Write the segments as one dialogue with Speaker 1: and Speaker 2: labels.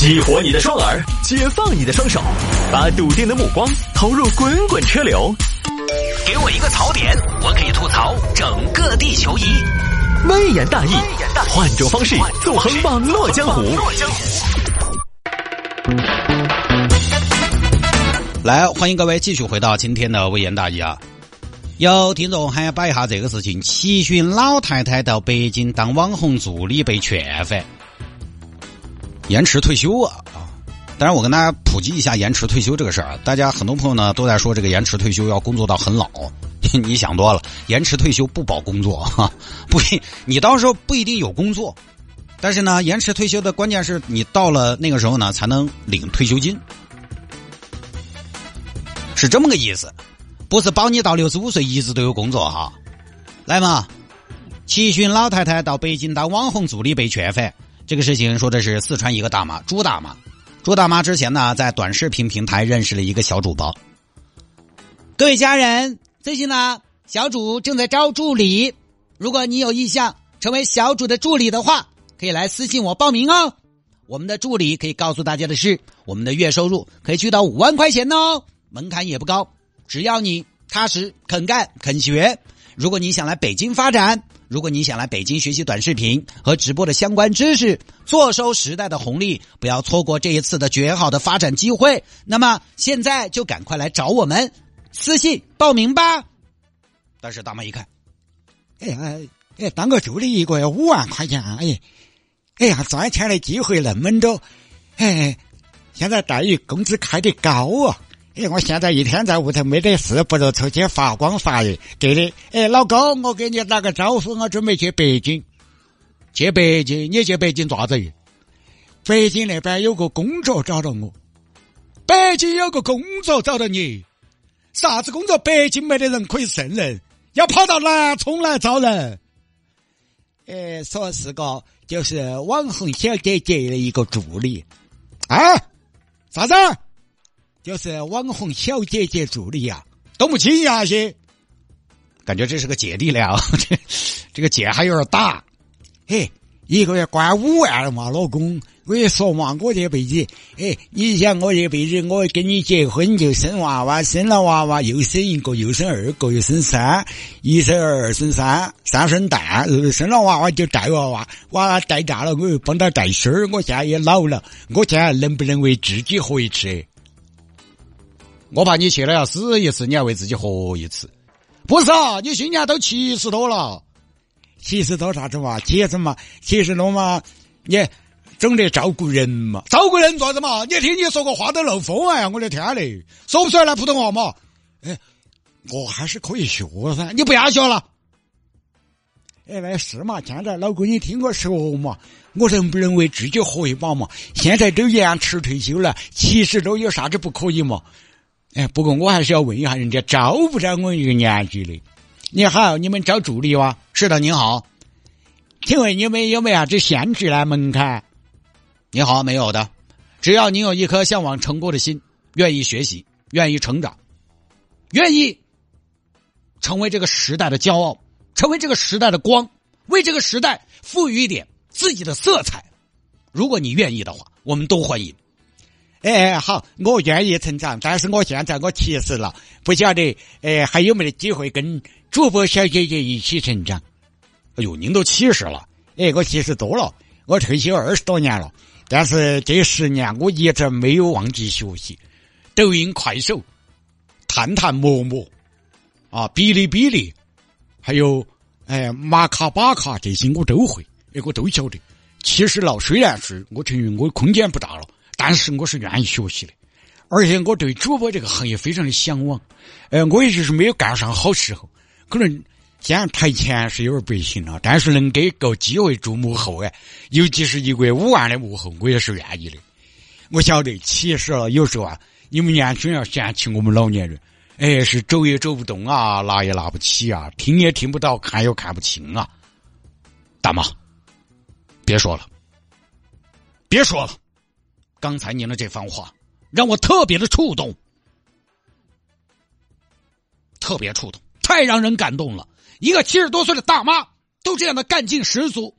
Speaker 1: 激活你的双耳，解放你的双手，把笃定的目光投入滚滚车流。给我一个槽点，我可以吐槽整个地球仪。微言大义，换种方式纵横网络江湖。
Speaker 2: 来，欢迎各位继续回到今天的微言大义啊！有听众还要摆一下这个事情：七旬老太太到北京当网红助理被劝返。延迟退休啊啊！当然，我跟大家普及一下延迟退休这个事儿啊。大家很多朋友呢都在说这个延迟退休要工作到很老，你想多了。延迟退休不保工作哈，不，你到时候不一定有工作。但是呢，延迟退休的关键是你到了那个时候呢才能领退休金，是这么个意思，不是保你到六十五岁一直都有工作哈。来嘛，七旬老太太到北京当网红助理被劝返。这个事情说的是四川一个大妈朱大妈，朱大妈之前呢在短视频平台认识了一个小主播。各位家人，最近呢小主正在招助理，如果你有意向成为小主的助理的话，可以来私信我报名哦。我们的助理可以告诉大家的是，我们的月收入可以去到五万块钱哦，门槛也不高，只要你踏实肯干肯学。如果你想来北京发展。如果你想来北京学习短视频和直播的相关知识，坐收时代的红利，不要错过这一次的绝好的发展机会。那么现在就赶快来找我们，私信报名吧。但是大妈一看，
Speaker 3: 哎呀，哎，当个助理一个月五万块钱啊，哎，哎呀，赚钱的机会那么多，哎，现在待遇工资开得高啊。哎，我现在一天在屋头没得事，不如出去发光发热。对的，哎，老公，我给你打个招呼，我准备去北京。去北京？你去北京做啥子？北京那边有个工作找到我。北京有个工作找到你？啥子工作？北京没得人可以胜任，要跑到南充来招人。哎，说是个就是网红小姐姐的一个助理。啊？啥子？就是网红小姐姐助理呀，懂不清呀些，
Speaker 2: 感觉这是个姐弟俩，这个姐还有点大，
Speaker 3: 嘿，一个月关五万了嘛，老公，我跟你说嘛，我这辈子，哎，你想我这辈子，我跟你结婚就生娃娃，生了娃娃又生一个，又生二个，又生三，一生二，二生三，三生蛋，生了娃娃就带娃娃，娃娃带大了，我又帮他带孙儿，我现在也老了，我现在能不能为自己活一次？
Speaker 2: 我怕你去了要死一次，你要为自己活一次。
Speaker 3: 不是啊，你今年都七十多了，七十多啥子嘛？七十嘛？七十多嘛？你总得照顾人嘛？照顾人做啥子嘛？你听你说个话都漏风哎呀！我的天嘞，说不出来普通话嘛？哎，我还是可以学噻，你不要学了。哎，那是嘛？现在老公，你听我说嘛，我能不能为自己活一把嘛？现在都延迟退休了，七十多有啥子不可以嘛？哎，不过我还是要问一下，人家招不招我一个年纪的？你好，你们招助理哇？
Speaker 2: 是的，您好，
Speaker 3: 请问你们有没有这限制呢？门槛？
Speaker 2: 你好，没有的，只要你有一颗向往成功的心，愿意学习，愿意成长，愿意成为这个时代的骄傲，成为这个时代的光，为这个时代赋予一点自己的色彩。如果你愿意的话，我们都欢迎。
Speaker 3: 哎，好，我愿意成长，但是我现在我七十了，不晓得，哎，还有没得机会跟主播小姐姐一起成长？
Speaker 2: 哎呦，您都七十了，
Speaker 3: 哎，我七十多了，我退休二十多年了，但是这十年我一直没有忘记学习，抖音、快手、探探、陌陌，啊，哔哩哔哩，还有哎，马卡巴卡这些我都会，哎，我都晓得。七十了，虽然是我承认我空间不大了。但是我是愿意学习的，而且我对主播这个行业非常的向往。呃，我也就是没有赶上好时候，可能现在台前是有点不行了，但是能给个机会做幕后哎，尤其是一个月五万的幕后，我也是愿意的。我晓得其实了，有时候啊，你们年轻人要嫌弃我们老年人，哎，是走也走不动啊，拿也拿不起啊，听也听不到，看又看不清啊。
Speaker 2: 大妈，别说了，别说了。刚才您的这番话让我特别的触动，特别触动，太让人感动了。一个七十多岁的大妈都这样的干劲十足，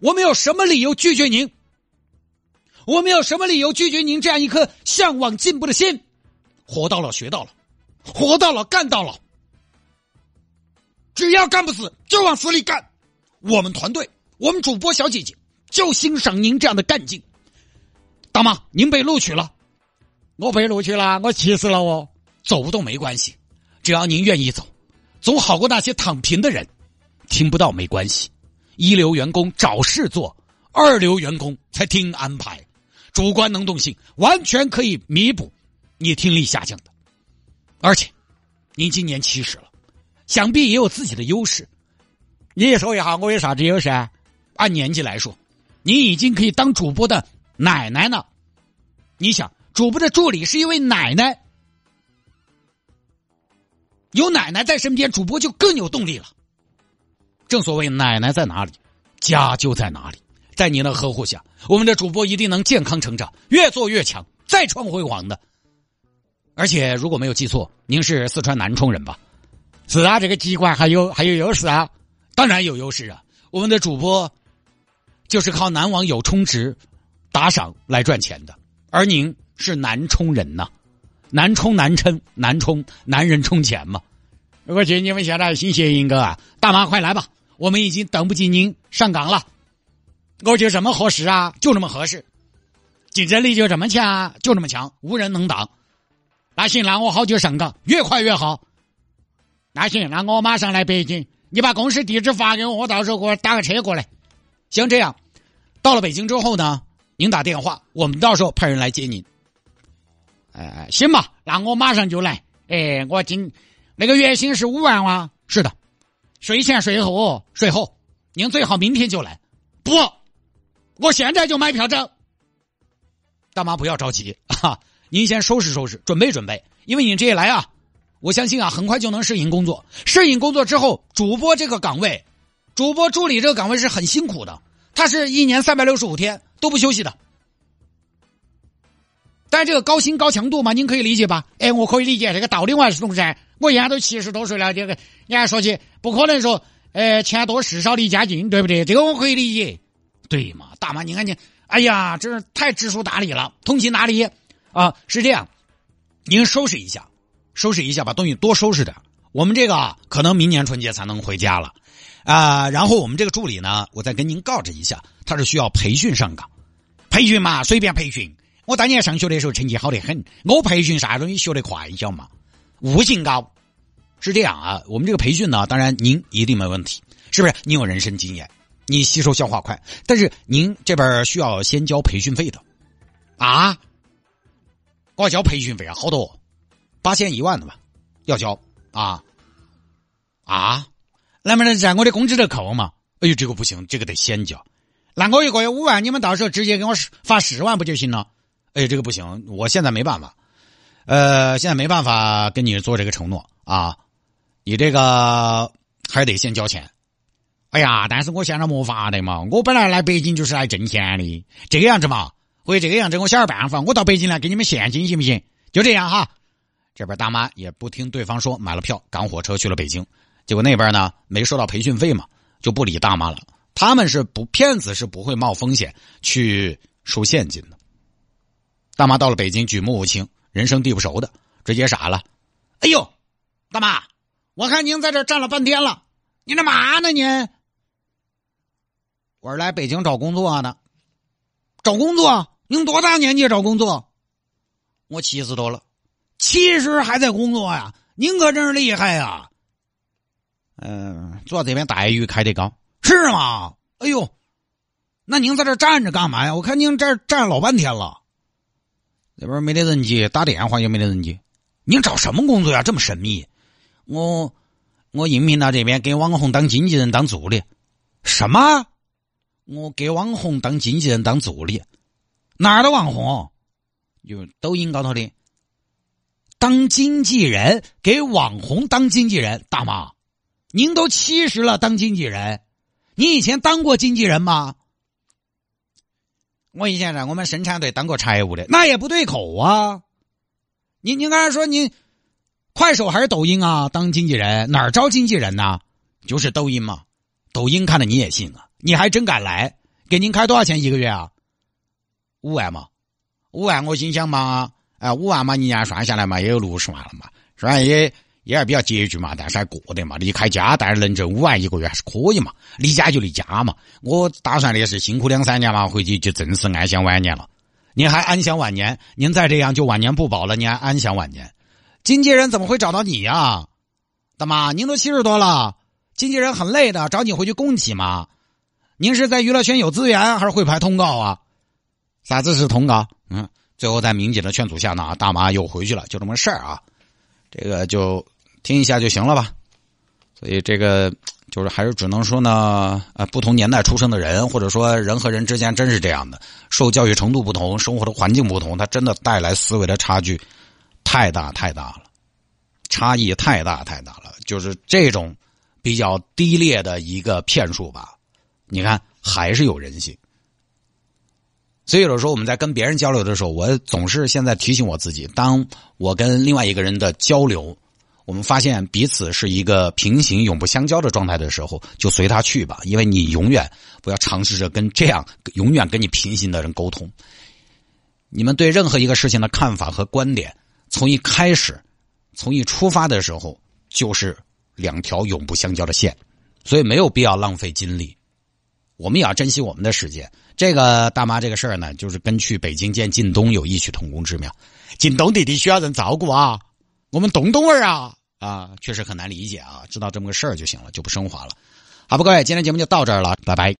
Speaker 2: 我们有什么理由拒绝您？
Speaker 3: 我们有什么理由拒绝您这样一颗向往进步的心？活到老学到老，活到老干到老。只要干不死，就往死里干。我们团队，我们主播小姐姐就欣赏您这样的干劲。大妈，您被录取了，
Speaker 4: 我被录取了，我气死了哦。
Speaker 3: 走不动没关系，只要您愿意走，总好过那些躺平的人。听不到没关系，一流员工找事做，二流员工才听安排。主观能动性完全可以弥补你听力下降的，而且您今年七十了，想必也有自己的优势。
Speaker 4: 你也说一下，我有啥子优势？
Speaker 3: 按年纪来说，你已经可以当主播的奶奶呢。你想，主播的助理是一位奶奶。有奶奶在身边，主播就更有动力了。正所谓，奶奶在哪里，家就在哪里。在您的呵护下，我们的主播一定能健康成长，越做越强，再创辉煌的。而且，如果没有记错，您是四川南充人吧？
Speaker 4: 是啊，这个机关还有还有优势啊，
Speaker 3: 当然有优势啊。我们的主播就是靠男网友充值、打赏来赚钱的，而您是南充人呐。南充南充南充男人充钱嘛？
Speaker 4: 我去，你们现在新谐音哥啊！
Speaker 3: 大妈快来吧，我们已经等不及您上岗了。
Speaker 4: 我就这么合适啊，
Speaker 3: 就这么合适，
Speaker 4: 竞争力就这么强，
Speaker 3: 就这么强，无人能挡。
Speaker 4: 那行，那我好久上岗，
Speaker 3: 越快越好。
Speaker 4: 那行，那我马上来北京，你把公司地址发给我，我到时候给我打个车过来。
Speaker 3: 行，这样，到了北京之后呢，您打电话，我们到时候派人来接您。
Speaker 4: 呃，行吧，那我马上就来。哎，我今那个月薪是五万哇？
Speaker 3: 是的，
Speaker 4: 税前税后，
Speaker 3: 税后，您最好明天就来。
Speaker 4: 不，我现在就买票证。
Speaker 3: 大妈不要着急啊，您先收拾收拾，准备准备，因为你这一来啊，我相信啊，很快就能适应工作。适应工作之后，主播这个岗位，主播助理这个岗位是很辛苦的，他是一年三百六十五天都不休息的。但这个高薪高强度嘛，您可以理解吧？
Speaker 4: 哎，我可以理解这个道理，我还是懂噻。我现在都七十多岁了，这个你还说起不可能说，呃，钱多事少离家近，对不对？这个我可以理解。
Speaker 3: 对嘛，大妈，你看你，哎呀，真是太知书达理了，通情达理啊！是这样，您收拾一下，收拾一下，把东西多收拾点。我们这个可能明年春节才能回家了啊。然后我们这个助理呢，我再跟您告知一下，他是需要培训上岗，
Speaker 4: 培训嘛，随便培训。我当年上学的时候成绩好得很，我培训啥东西学得快，晓嘛？悟性高，
Speaker 3: 是这样啊。我们这个培训呢，当然您一定没问题，是不是？您有人生经验，你吸收消化快，但是您这边需要先交培训费的
Speaker 4: 啊。我交培训费啊，好多，
Speaker 3: 八千一万的吧，要交啊
Speaker 4: 啊？能不能在我的工资里扣嘛？
Speaker 3: 哎呦，这个不行，这个得先交。
Speaker 4: 那我一个月五万，你们到时候直接给我发十万不就行了？
Speaker 3: 哎，这个不行，我现在没办法，呃，现在没办法跟你做这个承诺啊，你这个还得先交钱。
Speaker 4: 哎呀，但是我现在没法的嘛，我本来来北京就是来挣钱的，这个样子嘛，或者这个样子，我想点办法，我到北京来给你们现金行不行？就这样哈。
Speaker 3: 这边大妈也不听对方说，买了票赶火车去了北京，结果那边呢没收到培训费嘛，就不理大妈了。他们是不骗子，是不会冒风险去收现金的。大妈到了北京，举目无亲，人生地不熟的，直接傻了。
Speaker 4: 哎呦，大妈，我看您在这站了半天了，您干嘛呢？您？
Speaker 3: 我是来北京找工作的。
Speaker 4: 找工作？您多大年纪找工作？
Speaker 3: 我七十多了，
Speaker 4: 七十还在工作呀？您可真是厉害呀！
Speaker 3: 嗯，主要这边待遇开得高，
Speaker 4: 是吗？哎呦，那您在这站着干嘛呀？我看您这站老半天了。
Speaker 3: 那边没得人接，打电话也没得人接。
Speaker 4: 您找什么工作呀？这么神秘？
Speaker 3: 我我应聘到这边给网红当经纪人当助理。
Speaker 4: 什么？
Speaker 3: 我给网红当经纪人当助理？
Speaker 4: 哪儿的网红？
Speaker 3: 就抖音高头的。
Speaker 4: 当经纪人给网红当经纪人，大妈，您都七十了当经纪人，你以前当过经纪人吗？
Speaker 3: 我以前在我们生产队当过财务的，
Speaker 4: 那也不对口啊！您您刚才说您快手还是抖音啊？当经纪人哪儿招经纪人呢？
Speaker 3: 就是抖音嘛，抖音看了你也信啊？你还真敢来？给您开多少钱一个月啊？
Speaker 4: 五万嘛，五万我心想嘛，哎，五万嘛，一年算下来嘛，也有六十万了嘛，虽然也也还比较拮据嘛，但是还过得嘛。离开家，但是能挣五万一个月还是可以嘛。离家就离家嘛。我打算的是辛苦两三年嘛，回去就正式安享晚年了。
Speaker 3: 您还安享晚年？您再这样就晚年不保了。您还安享晚年？经纪人怎么会找到你呀？大妈，您都七十多了，经纪人很累的，找你回去供起嘛。您是在娱乐圈有资源，还是会拍通告啊？
Speaker 4: 啥子是通告？
Speaker 3: 嗯，最后在民警的劝阻下呢，大妈又回去了，就这么事儿啊。这个就听一下就行了吧。所以这个就是还是只能说呢，呃，不同年代出生的人，或者说人和人之间真是这样的，受教育程度不同，生活的环境不同，它真的带来思维的差距太大太大了，差异太大太大了。就是这种比较低劣的一个骗术吧。你看，还是有人性。所以有时候我们在跟别人交流的时候，我总是现在提醒我自己：当我跟另外一个人的交流，我们发现彼此是一个平行、永不相交的状态的时候，就随他去吧。因为你永远不要尝试着跟这样永远跟你平行的人沟通。你们对任何一个事情的看法和观点，从一开始，从一出发的时候，就是两条永不相交的线，所以没有必要浪费精力。我们也要珍惜我们的时间。这个大妈这个事儿呢，就是跟去北京见靳东有异曲同工之妙。
Speaker 4: 靳东弟弟需要人照顾啊，我们东东儿
Speaker 3: 啊啊，确实很难理解啊。知道这么个事儿就行了，就不升华了。好，不各位，今天节目就到这儿了，拜拜。